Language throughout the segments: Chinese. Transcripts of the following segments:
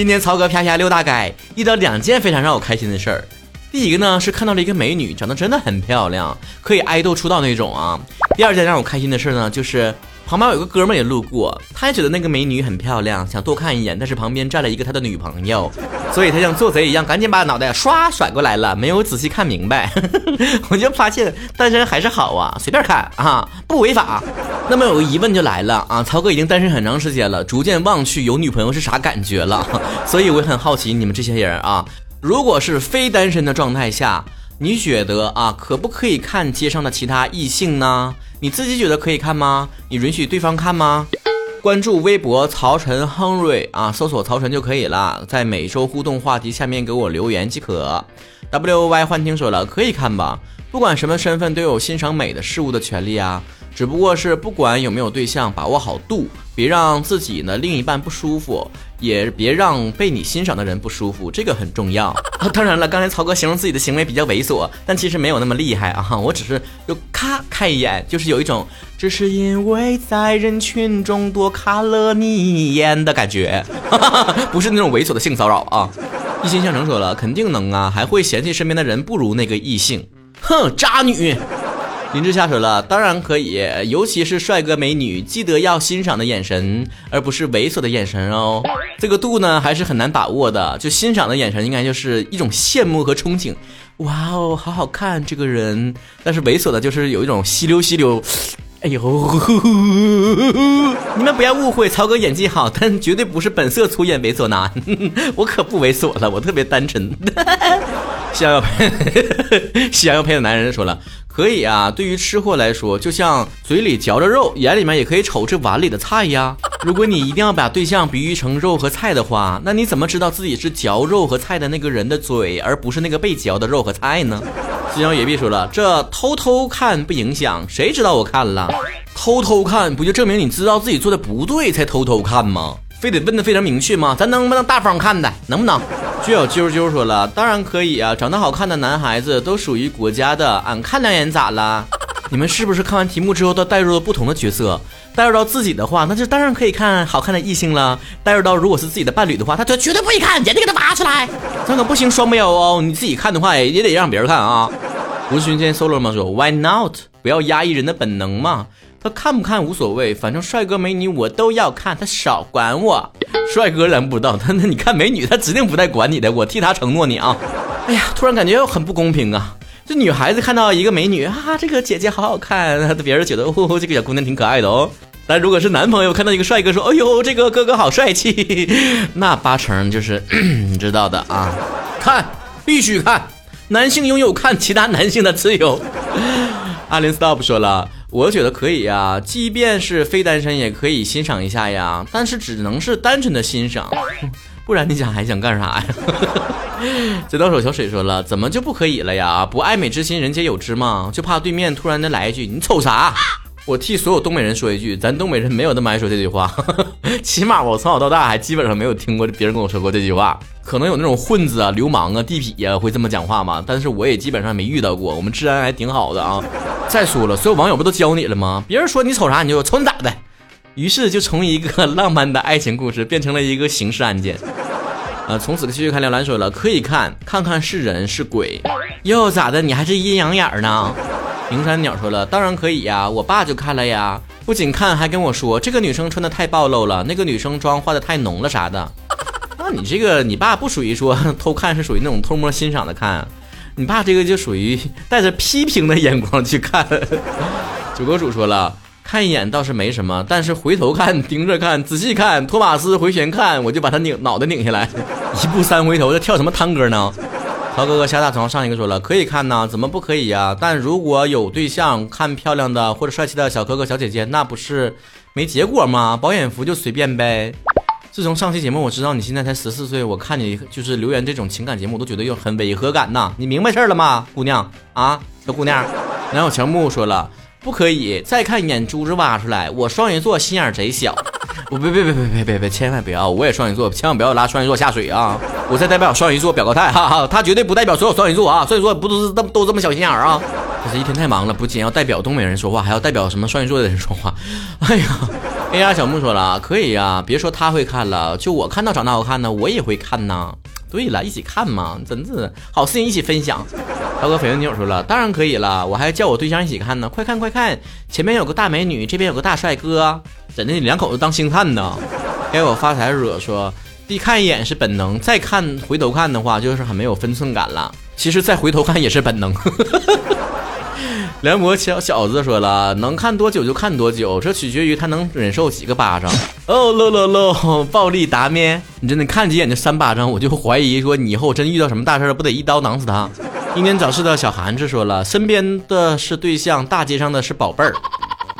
今天曹哥啪啪溜大街，遇到两件非常让我开心的事儿。第一个呢是看到了一个美女，长得真的很漂亮，可以爱豆出道那种啊。第二件让我开心的事呢，就是旁边有个哥们也路过，他也觉得那个美女很漂亮，想多看一眼，但是旁边站了一个他的女朋友，所以他像做贼一样，赶紧把脑袋唰甩过来了，没有仔细看明白。我就发现单身还是好啊，随便看啊，不违法。那么有个疑问就来了啊，曹哥已经单身很长时间了，逐渐忘去有女朋友是啥感觉了，所以我很好奇你们这些人啊，如果是非单身的状态下，你觉得啊，可不可以看街上的其他异性呢？你自己觉得可以看吗？你允许对方看吗？关注微博曹晨亨瑞啊，搜索曹晨就可以了，在每周互动话题下面给我留言即可。W Y 幻听说了，可以看吧，不管什么身份都有欣赏美的事物的权利啊。只不过是不管有没有对象，把握好度，别让自己呢另一半不舒服，也别让被你欣赏的人不舒服，这个很重要。当然了，刚才曹哥形容自己的行为比较猥琐，但其实没有那么厉害啊，我只是就咔看一眼，就是有一种只是因为在人群中多看了你一眼的感觉，不是那种猥琐的性骚扰啊。一心向成说了，肯定能啊，还会嫌弃身边的人不如那个异性，哼，渣女。林志下水了，当然可以，尤其是帅哥美女，记得要欣赏的眼神，而不是猥琐的眼神哦。这个度呢，还是很难把握的。就欣赏的眼神，应该就是一种羡慕和憧憬。哇哦，好好看这个人。但是猥琐的，就是有一种吸溜吸溜。哎呦，你们不要误会，曹哥演技好，但绝对不是本色出演猥琐男。我可不猥琐了，我特别单纯。西洋要配，西洋要配的男人说了。可以啊，对于吃货来说，就像嘴里嚼着肉，眼里面也可以瞅这碗里的菜呀。如果你一定要把对象比喻成肉和菜的话，那你怎么知道自己是嚼肉和菜的那个人的嘴，而不是那个被嚼的肉和菜呢？金阳野碧说了，这偷偷看不影响，谁知道我看了？偷偷看不就证明你知道自己做的不对才偷偷看吗？非得问的非常明确吗？咱能不能大方看的？能不能？就有啾啾说了，当然可以啊！长得好看的男孩子都属于国家的，俺看两眼咋了？你们是不是看完题目之后都带入了不同的角色？带入到自己的话，那就当然可以看好看的异性了；带入到如果是自己的伴侣的话，他就绝对不会看，眼睛给他挖出来。这可不行，双标哦！你自己看的话，也得让别人看啊。吴勋今天 solo 吗？说 Why not？不要压抑人的本能嘛。他看不看无所谓，反正帅哥美女我都要看，他少管我。帅哥咱不知道，他那你看美女，他指定不带管你的，我替他承诺你啊。哎呀，突然感觉很不公平啊！这女孩子看到一个美女啊，这个姐姐好好看，别人觉得哦，这个小姑娘挺可爱的哦。但如果是男朋友看到一个帅哥说，哎呦，这个哥哥好帅气，那八成就是 你知道的啊。看，必须看，男性拥有看其他男性的自由。阿林 stop 说了。我觉得可以呀，即便是非单身也可以欣赏一下呀，但是只能是单纯的欣赏，不然你想还想干啥呀？这到手小水说了，怎么就不可以了呀？不爱美之心人皆有之嘛？就怕对面突然的来一句你瞅啥？我替所有东北人说一句，咱东北人没有那么爱说这句话，起码我从小到大还基本上没有听过别人跟我说过这句话。可能有那种混子啊、流氓啊、地痞呀会这么讲话嘛，但是我也基本上没遇到过。我们治安还挺好的啊。再说了，所有网友不都教你了吗？别人说你瞅啥，你就瞅你咋的。于是就从一个浪漫的爱情故事变成了一个刑事案件。呃，从此继续看廖兰说了，可以看看看是人是鬼，又咋的？你还是阴阳眼呢？平山鸟说了，当然可以呀，我爸就看了呀，不仅看还跟我说这个女生穿的太暴露了，那个女生妆化的太浓了啥的。那你这个你爸不属于说偷看，是属于那种偷摸欣赏的看，你爸这个就属于带着批评的眼光去看。九哥主说了，看一眼倒是没什么，但是回头看、盯着看、仔细看，托马斯回旋看，我就把他拧脑袋拧下来，一步三回头，这跳什么探戈呢？曹哥哥下大床上一个说了，可以看呐，怎么不可以呀？但如果有对象，看漂亮的或者帅气的小哥哥小姐姐，那不是没结果吗？保险服就随便呗。自从上期节目我知道你现在才十四岁，我看你就是留言这种情感节目，我都觉得有很违和感呐。你明白事儿了吗，姑娘啊，小姑娘？然后乔木说了，不可以再看眼珠子挖出来，我双鱼座心眼贼小。我别别别别别别别，千万不要！我也双鱼座，千万不要拉双鱼座下水啊！我在代表双鱼座表个态，哈哈，他绝对不代表所有双鱼座啊！所以说不都是都都这么小心眼儿啊？可是一天太忙了，不仅要代表东北人说话，还要代表什么双鱼座的人说话。哎呀，哎呀小木说了，可以呀，别说他会看了，就我看到长得好看呢，我也会看呐。对了，一起看嘛，真是好事情一起分享。涛哥绯闻女友说了，当然可以了，我还叫我对象一起看呢。快看快看，前面有个大美女，这边有个大帅哥，怎的你两口子当星探呢。给我发财惹说，第看一眼是本能，再看回头看的话就是很没有分寸感了。其实再回头看也是本能。梁博小小子说了，能看多久就看多久，这取决于他能忍受几个巴掌。哦喽喽喽，暴力达咩？你真的看几眼就三巴掌，我就怀疑说你以后真遇到什么大事了，不得一刀囊死他？英年早逝的小韩子说了，身边的是对象，大街上的是宝贝儿。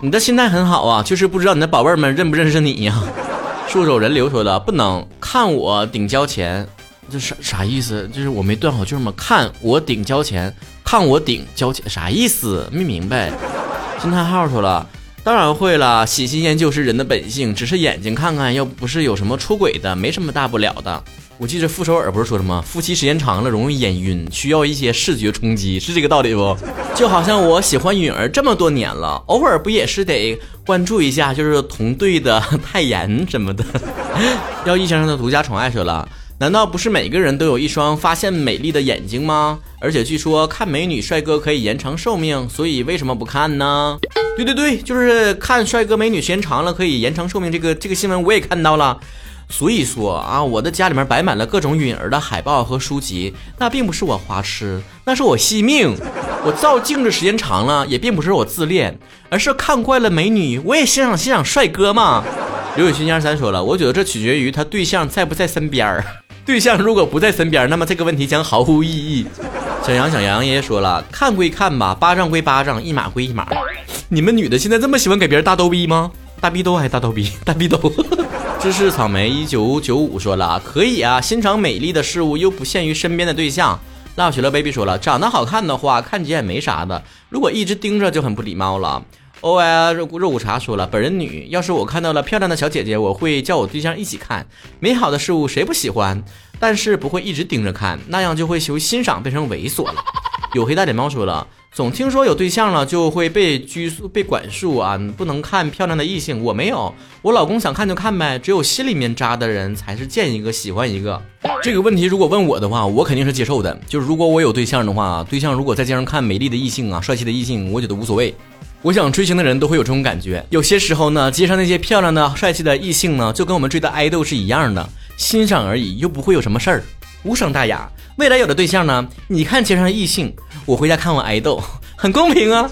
你的心态很好啊，就是不知道你的宝贝儿们认不认识你呀？助手人流说的，不能看我顶交钱，这啥啥意思？就是我没断好句吗？看我顶交钱。看我顶交钱啥意思？没明白。惊叹号说了，当然会了，喜新厌旧是人的本性，只是眼睛看看，又不是有什么出轨的，没什么大不了的。我记得傅首尔不是说什么，夫妻时间长了容易眼晕，需要一些视觉冲击，是这个道理不？就好像我喜欢允儿这么多年了，偶尔不也是得关注一下，就是同队的泰妍什么的。要易先生的独家宠爱说了。难道不是每个人都有一双发现美丽的眼睛吗？而且据说看美女帅哥可以延长寿命，所以为什么不看呢？对对对，就是看帅哥美女时间长了可以延长寿命。这个这个新闻我也看到了。所以说啊，我的家里面摆满了各种允儿的海报和书籍，那并不是我花痴，那是我惜命。我照镜子时间长了，也并不是我自恋，而是看惯了美女，我也欣赏欣赏帅哥嘛。刘雨欣二三说了，我觉得这取决于他对象在不在身边儿。对象如果不在身边，那么这个问题将毫无意义。小杨，小杨爷爷说了，看归看吧，巴掌归巴掌，一码归一码。你们女的现在这么喜欢给别人大逗逼吗？大逼兜还是大逗逼？大逼兜。芝士草莓一九九五说了，可以啊，欣赏美丽的事物又不限于身边的对象。那雪乐 baby 说了，长得好看的话，看几眼没啥的，如果一直盯着就很不礼貌了。O L 肉肉骨茶说了，本人女，要是我看到了漂亮的小姐姐，我会叫我对象一起看。美好的事物谁不喜欢？但是不会一直盯着看，那样就会由欣赏变成猥琐了。有黑大脸猫说了，总听说有对象了就会被拘束、被管束啊，不能看漂亮的异性。我没有，我老公想看就看呗。只有心里面渣的人才是见一个喜欢一个。这个问题如果问我的话，我肯定是接受的。就是如果我有对象的话，对象如果在街上看美丽的异性啊、帅气的异性，我觉得无所谓。我想追星的人都会有这种感觉。有些时候呢，街上那些漂亮的、帅气的异性呢，就跟我们追的爱豆是一样的，欣赏而已，又不会有什么事儿，无伤大雅。未来有的对象呢，你看街上的异性，我回家看我爱豆，很公平啊。